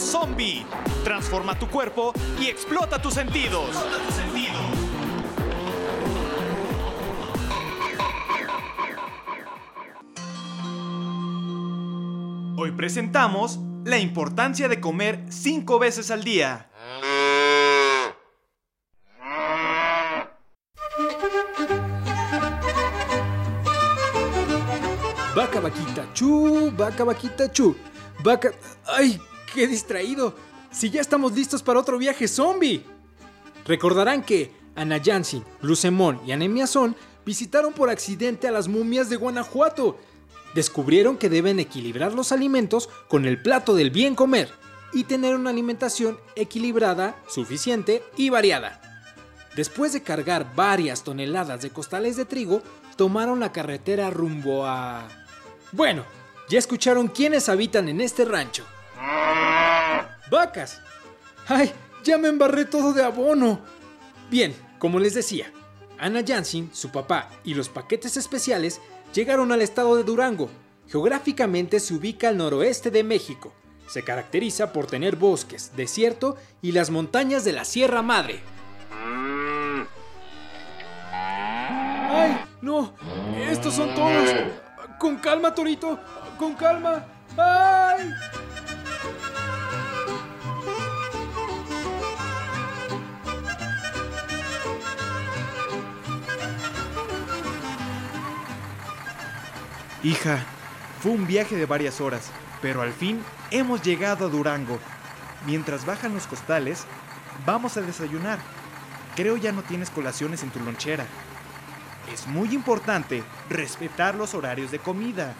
zombie. Transforma tu cuerpo y explota tus sentidos. Hoy presentamos la importancia de comer cinco veces al día. Vaca, vaquita, chu, vaca, vaquita, chu. Vaca... ¡Ay! ¡Qué distraído! Si ya estamos listos para otro viaje zombie. Recordarán que Ana Jansi, Lucemón y Anemiazón visitaron por accidente a las momias de Guanajuato. Descubrieron que deben equilibrar los alimentos con el plato del bien comer y tener una alimentación equilibrada, suficiente y variada. Después de cargar varias toneladas de costales de trigo, tomaron la carretera rumbo a... Bueno, ya escucharon quiénes habitan en este rancho. Vacas. ¡Ay! Ya me embarré todo de abono. Bien, como les decía, Ana Jansin, su papá y los paquetes especiales llegaron al estado de Durango. Geográficamente se ubica al noroeste de México. Se caracteriza por tener bosques, desierto y las montañas de la Sierra Madre. ¡Ay! ¡No! ¡Estos son todos! ¡Con calma, Torito! ¡Con calma! ¡Ay! Hija, fue un viaje de varias horas, pero al fin hemos llegado a Durango. Mientras bajan los costales, vamos a desayunar. Creo ya no tienes colaciones en tu lonchera. Es muy importante respetar los horarios de comida.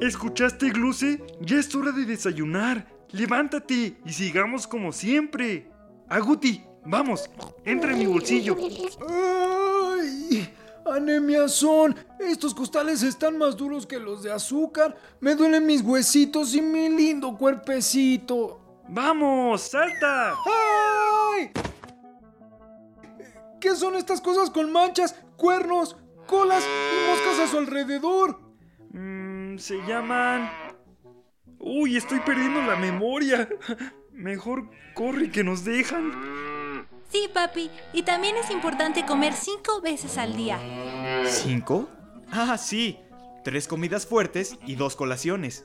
¿Escuchaste, Gluce? Ya es hora de desayunar. Levántate y sigamos como siempre. Aguti, vamos, entra en mi bolsillo. ¡Ay! Anemiazón, estos costales están más duros que los de azúcar. Me duelen mis huesitos y mi lindo cuerpecito. ¡Vamos, salta! ¡Ay! ¿Qué son estas cosas con manchas, cuernos, colas y moscas a su alrededor? Mm, se llaman... Uy, estoy perdiendo la memoria. Mejor corre que nos dejan. Sí, papi. Y también es importante comer cinco veces al día. ¿Cinco? Ah, sí. Tres comidas fuertes y dos colaciones.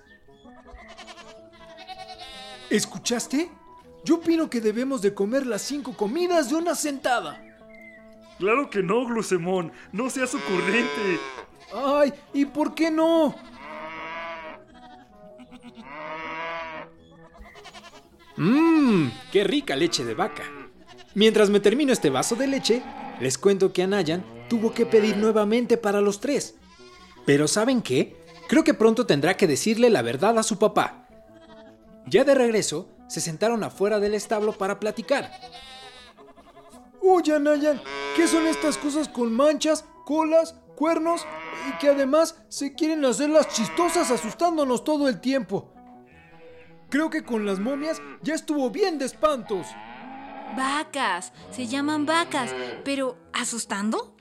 ¿Escuchaste? Yo opino que debemos de comer las cinco comidas de una sentada. Claro que no, Glucemón. No seas ocurrente. Ay, ¿y por qué no? Mmm, qué rica leche de vaca. Mientras me termino este vaso de leche, les cuento que Anayan tuvo que pedir nuevamente para los tres. Pero ¿saben qué? Creo que pronto tendrá que decirle la verdad a su papá. Ya de regreso, se sentaron afuera del establo para platicar. Oye, Anayan, ¿qué son estas cosas con manchas, colas, cuernos y que además se quieren hacer las chistosas asustándonos todo el tiempo? Creo que con las momias ya estuvo bien de espantos. Vacas. Se llaman vacas. Pero, ¿asustando?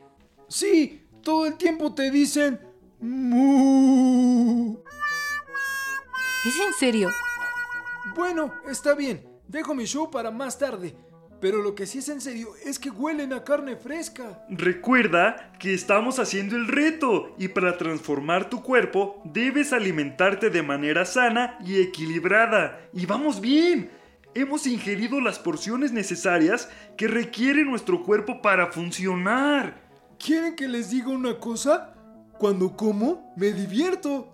Sí, todo el tiempo te dicen... "Mu". ¿Es en serio? Bueno, está bien. Dejo mi show para más tarde. Pero lo que sí es en serio es que huelen a carne fresca. Recuerda que estamos haciendo el reto y para transformar tu cuerpo debes alimentarte de manera sana y equilibrada. Y vamos bien. Hemos ingerido las porciones necesarias que requiere nuestro cuerpo para funcionar. ¿Quieren que les diga una cosa? Cuando como, me divierto.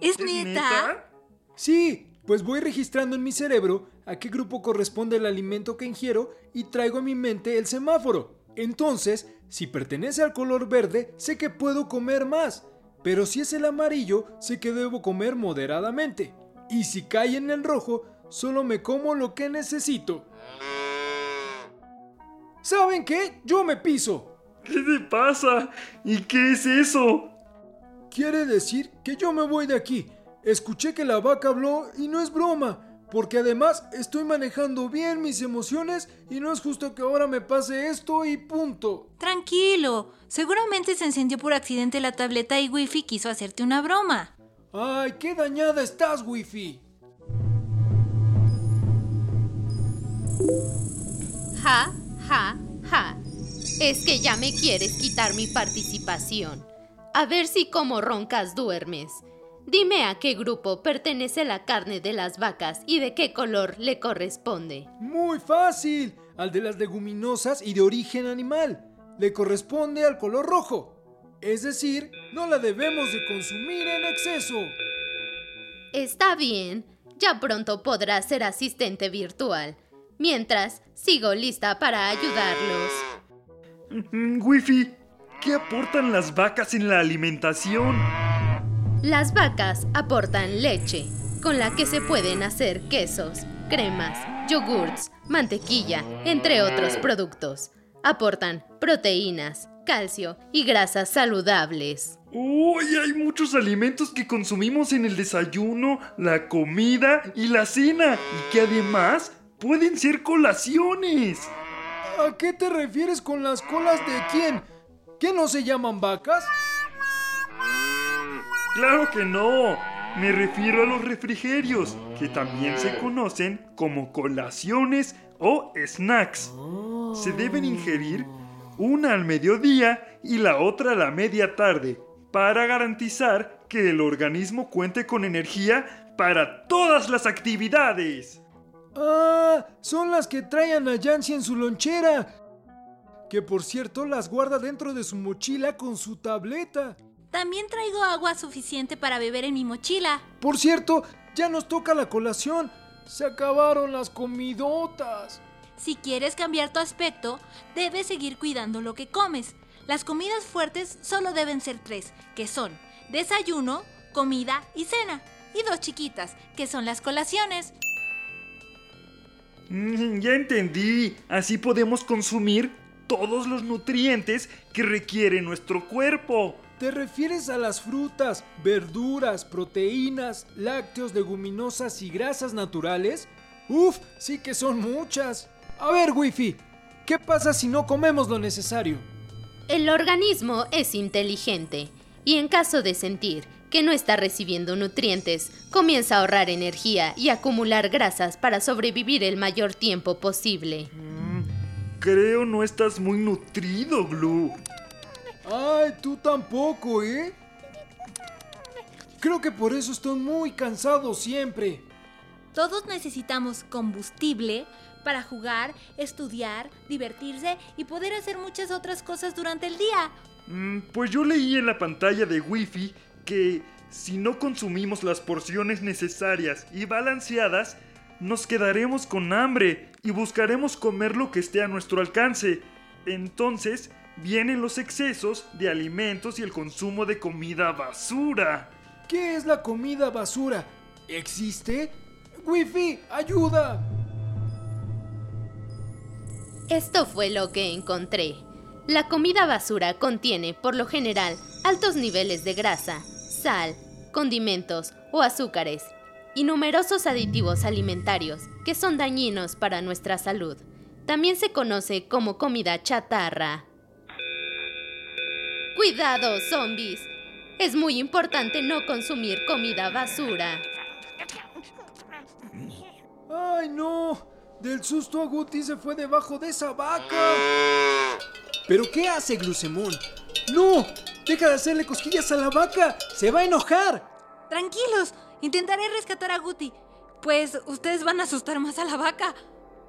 ¿Es, ¿Es neta? Sí, pues voy registrando en mi cerebro a qué grupo corresponde el alimento que ingiero y traigo a mi mente el semáforo. Entonces, si pertenece al color verde, sé que puedo comer más. Pero si es el amarillo, sé que debo comer moderadamente. Y si cae en el rojo, solo me como lo que necesito. ¿Saben qué? Yo me piso. ¿Qué te pasa? ¿Y qué es eso? Quiere decir que yo me voy de aquí. Escuché que la vaca habló y no es broma. Porque además estoy manejando bien mis emociones y no es justo que ahora me pase esto y punto. Tranquilo, seguramente se encendió por accidente la tableta y Wifi quiso hacerte una broma. ¡Ay, qué dañada estás, Wifi! Ja, ja, ja. Es que ya me quieres quitar mi participación. A ver si como roncas duermes. Dime a qué grupo pertenece la carne de las vacas y de qué color le corresponde. Muy fácil, al de las leguminosas y de origen animal. Le corresponde al color rojo. Es decir, no la debemos de consumir en exceso. Está bien, ya pronto podrás ser asistente virtual. Mientras, sigo lista para ayudarlos. Mm, Wifi, ¿qué aportan las vacas en la alimentación? Las vacas aportan leche, con la que se pueden hacer quesos, cremas, yogurts, mantequilla, entre otros productos. Aportan proteínas, calcio y grasas saludables. ¡Uy! hay muchos alimentos que consumimos en el desayuno, la comida y la cena, y que además pueden ser colaciones. ¿A qué te refieres con las colas de quién? ¿Qué no se llaman vacas? Claro que no. Me refiero a los refrigerios, que también se conocen como colaciones o snacks. Se deben ingerir una al mediodía y la otra a la media tarde, para garantizar que el organismo cuente con energía para todas las actividades. Ah, son las que traen a Yancy en su lonchera. Que por cierto las guarda dentro de su mochila con su tableta. También traigo agua suficiente para beber en mi mochila. Por cierto, ya nos toca la colación. Se acabaron las comidotas. Si quieres cambiar tu aspecto, debes seguir cuidando lo que comes. Las comidas fuertes solo deben ser tres, que son desayuno, comida y cena. Y dos chiquitas, que son las colaciones. Mm, ya entendí. Así podemos consumir todos los nutrientes que requiere nuestro cuerpo. ¿Te refieres a las frutas, verduras, proteínas, lácteos, leguminosas y grasas naturales? Uf, sí que son muchas. A ver, Wifi, ¿qué pasa si no comemos lo necesario? El organismo es inteligente y en caso de sentir que no está recibiendo nutrientes, comienza a ahorrar energía y acumular grasas para sobrevivir el mayor tiempo posible. Mm, creo no estás muy nutrido, Glue. Ay, tú tampoco, ¿eh? Creo que por eso estoy muy cansado siempre. Todos necesitamos combustible para jugar, estudiar, divertirse y poder hacer muchas otras cosas durante el día. Mm, pues yo leí en la pantalla de Wi-Fi que si no consumimos las porciones necesarias y balanceadas, nos quedaremos con hambre y buscaremos comer lo que esté a nuestro alcance. Entonces, vienen los excesos de alimentos y el consumo de comida basura. ¿Qué es la comida basura? ¿Existe? Wi-Fi, ayuda. Esto fue lo que encontré. La comida basura contiene, por lo general, altos niveles de grasa, sal, condimentos o azúcares, y numerosos aditivos alimentarios que son dañinos para nuestra salud. También se conoce como comida chatarra. Cuidado, zombies. Es muy importante no consumir comida basura. ¡Ay, no! Del susto a Guti se fue debajo de esa vaca. ¿Pero qué hace Glucemón? ¡No! ¡Deja de hacerle cosquillas a la vaca! ¡Se va a enojar! Tranquilos, intentaré rescatar a Guti. Pues ustedes van a asustar más a la vaca.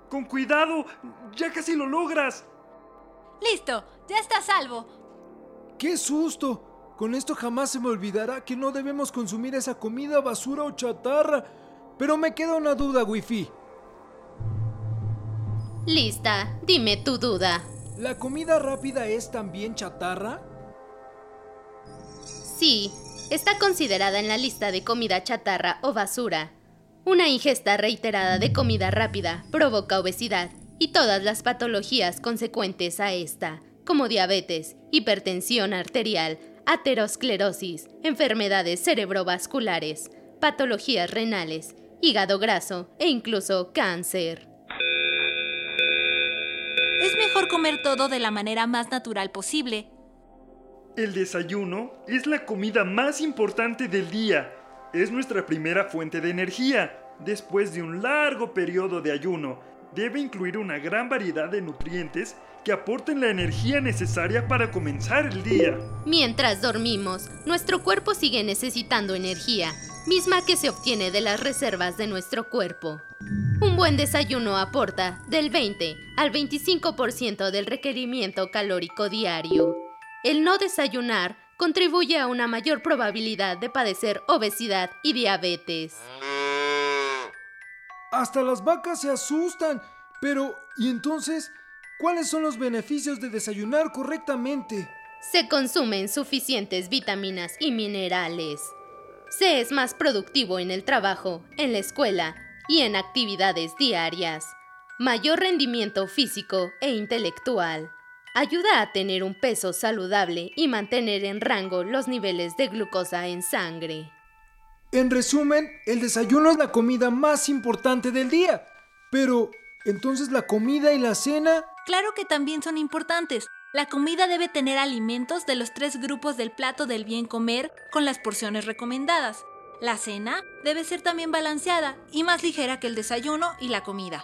Con cuidado, ya casi lo logras. Listo, ya está a salvo. ¡Qué susto! Con esto jamás se me olvidará que no debemos consumir esa comida basura o chatarra. Pero me queda una duda, Wifi. Lista, dime tu duda. ¿La comida rápida es también chatarra? Sí, está considerada en la lista de comida chatarra o basura. Una ingesta reiterada de comida rápida provoca obesidad y todas las patologías consecuentes a esta, como diabetes, hipertensión arterial, aterosclerosis, enfermedades cerebrovasculares, patologías renales hígado graso e incluso cáncer. Es mejor comer todo de la manera más natural posible. El desayuno es la comida más importante del día. Es nuestra primera fuente de energía. Después de un largo periodo de ayuno, debe incluir una gran variedad de nutrientes que aporten la energía necesaria para comenzar el día. Mientras dormimos, nuestro cuerpo sigue necesitando energía, misma que se obtiene de las reservas de nuestro cuerpo. Un buen desayuno aporta del 20 al 25% del requerimiento calórico diario. El no desayunar contribuye a una mayor probabilidad de padecer obesidad y diabetes. Hasta las vacas se asustan. Pero, ¿y entonces? ¿Cuáles son los beneficios de desayunar correctamente? Se consumen suficientes vitaminas y minerales. Se es más productivo en el trabajo, en la escuela y en actividades diarias. Mayor rendimiento físico e intelectual. Ayuda a tener un peso saludable y mantener en rango los niveles de glucosa en sangre. En resumen, el desayuno es la comida más importante del día. Pero, ¿entonces la comida y la cena? Claro que también son importantes. La comida debe tener alimentos de los tres grupos del plato del bien comer con las porciones recomendadas. La cena debe ser también balanceada y más ligera que el desayuno y la comida.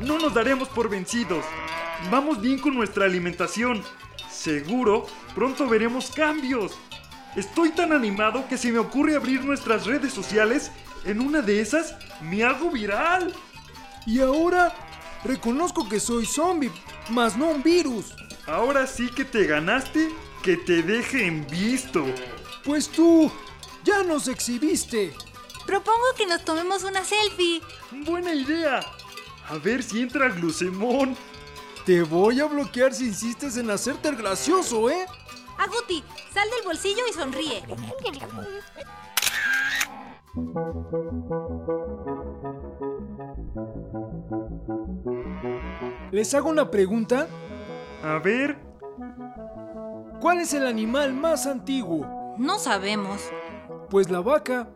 No nos daremos por vencidos. Vamos bien con nuestra alimentación. Seguro, pronto veremos cambios. Estoy tan animado que se me ocurre abrir nuestras redes sociales. En una de esas me hago viral. Y ahora reconozco que soy zombie, mas no un virus. Ahora sí que te ganaste que te deje en visto. Pues tú ya nos exhibiste. Propongo que nos tomemos una selfie. Buena idea. A ver si entra Glucemón. Te voy a bloquear si insistes en hacerte el gracioso, ¿eh? Aguti, sal del bolsillo y sonríe. Les hago una pregunta. A ver, ¿Cuál es el animal más antiguo? No sabemos. Pues la vaca,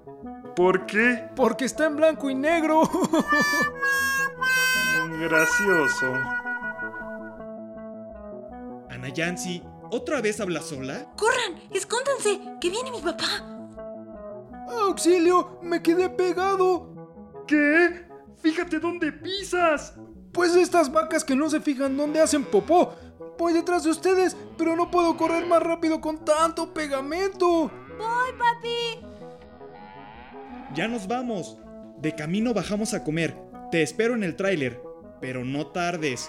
¿por qué? porque está en blanco y negro. Gracioso. Ana Yancy, ¿otra vez habla sola? ¡Corran! ¡Escóndanse! ¡Que viene mi papá! ¡Auxilio! ¡Me quedé pegado! ¿Qué? Fíjate dónde pisas. Pues estas vacas que no se fijan dónde hacen popó. Voy detrás de ustedes, pero no puedo correr más rápido con tanto pegamento. ¡Voy, papi! Ya nos vamos. De camino bajamos a comer. Te espero en el tráiler, pero no tardes.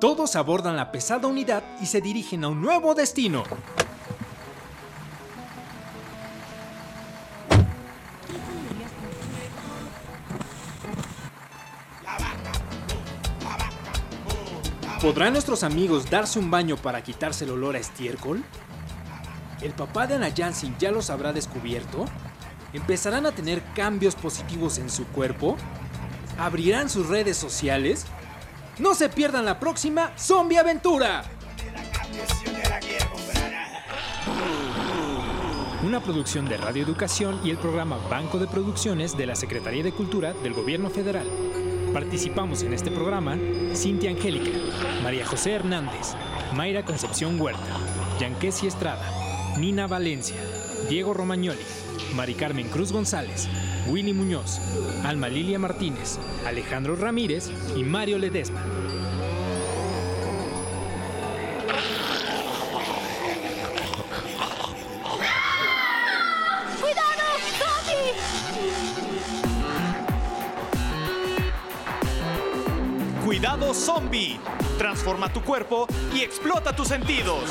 Todos abordan la pesada unidad y se dirigen a un nuevo destino. ¿Podrán nuestros amigos darse un baño para quitarse el olor a estiércol? ¿El papá de Ana Jansen ya los habrá descubierto? ¿Empezarán a tener cambios positivos en su cuerpo? ¿Abrirán sus redes sociales? No se pierdan la próxima Zombie Aventura. Una producción de Radio Educación y el programa Banco de Producciones de la Secretaría de Cultura del Gobierno Federal. Participamos en este programa Cintia Angélica, María José Hernández, Mayra Concepción Huerta, Yanquesi Estrada, Nina Valencia, Diego Romagnoli, Mari Carmen Cruz González, Willy Muñoz, Alma Lilia Martínez, Alejandro Ramírez y Mario Ledesma. Cuidado zombie. Transforma tu cuerpo y explota tus sentidos.